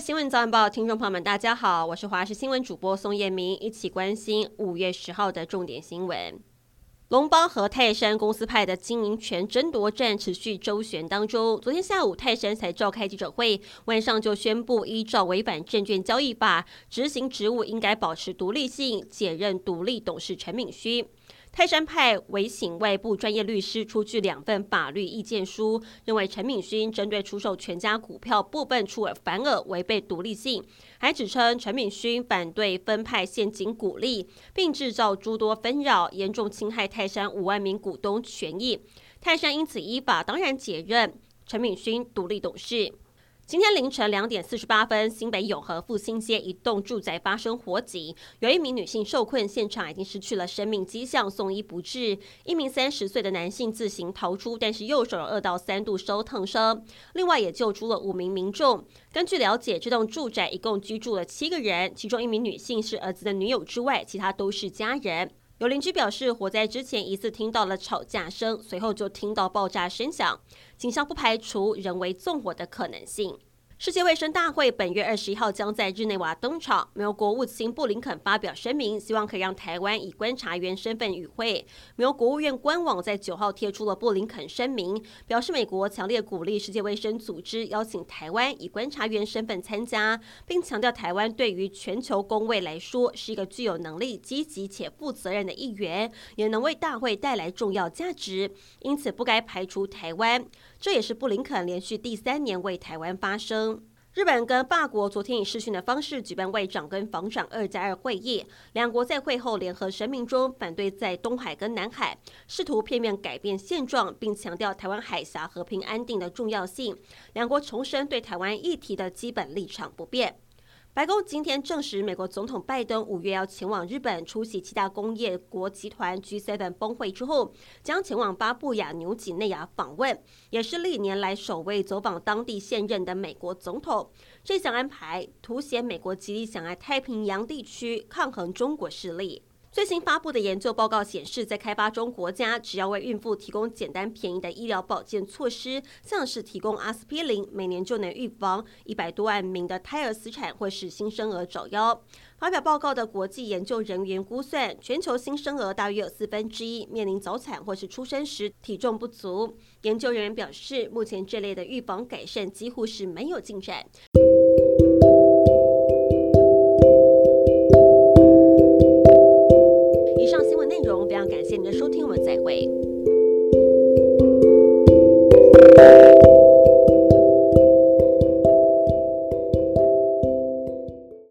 新闻早晚报听众朋友们，大家好，我是华视新闻主播宋燕明，一起关心五月十号的重点新闻。龙邦和泰山公司派的经营权争夺战持续周旋当中，昨天下午泰山才召开记者会，晚上就宣布依照违反证券交易法，执行职务应该保持独立性，解任独立董事陈敏勋。泰山派委请外部专业律师出具两份法律意见书，认为陈敏勋针对出售全家股票部分出尔反尔，违背独立性，还指称陈敏勋反对分派现金股利，并制造诸多纷扰，严重侵害泰山五万名股东权益。泰山因此依法当然解任陈敏勋独立董事。今天凌晨两点四十八分，新北永和复兴街一栋住宅发生火警，有一名女性受困，现场已经失去了生命迹象，送医不治。一名三十岁的男性自行逃出，但是右手有二到三度烧烫伤。另外也救出了五名民众。根据了解，这栋住宅一共居住了七个人，其中一名女性是儿子的女友之外，其他都是家人。有邻居表示，火灾之前疑似听到了吵架声，随后就听到爆炸声响。警方不排除人为纵火的可能性。世界卫生大会本月二十一号将在日内瓦登场。美国国务卿布林肯发表声明，希望可以让台湾以观察员身份与会。美国国务院官网在九号贴出了布林肯声明，表示美国强烈鼓励世界卫生组织邀请台湾以观察员身份参加，并强调台湾对于全球公卫来说是一个具有能力、积极且负责任的一员，也能为大会带来重要价值，因此不该排除台湾。这也是布林肯连续第三年为台湾发声。日本跟法国昨天以视讯的方式举办外长跟防长二加二会议，两国在会后联合声明中反对在东海跟南海试图片面改变现状，并强调台湾海峡和平安定的重要性。两国重申对台湾议题的基本立场不变。白宫今天证实，美国总统拜登五月要前往日本出席七大工业国集团 G7 峰会之后，将前往巴布亚纽几内亚访问，也是历年来首位走访当地现任的美国总统。这项安排凸显美国极力想在太平洋地区抗衡中国势力。最新发布的研究报告显示，在开发中国家，只要为孕妇提供简单便宜的医疗保健措施，像是提供阿司匹林，每年就能预防一百多万名的胎儿死产或是新生儿早夭。发表报告的国际研究人员估算，全球新生儿大约有四分之一面临早产或是出生时体重不足。研究人员表示，目前这类的预防改善几乎是没有进展。谢您的收听，我们再会。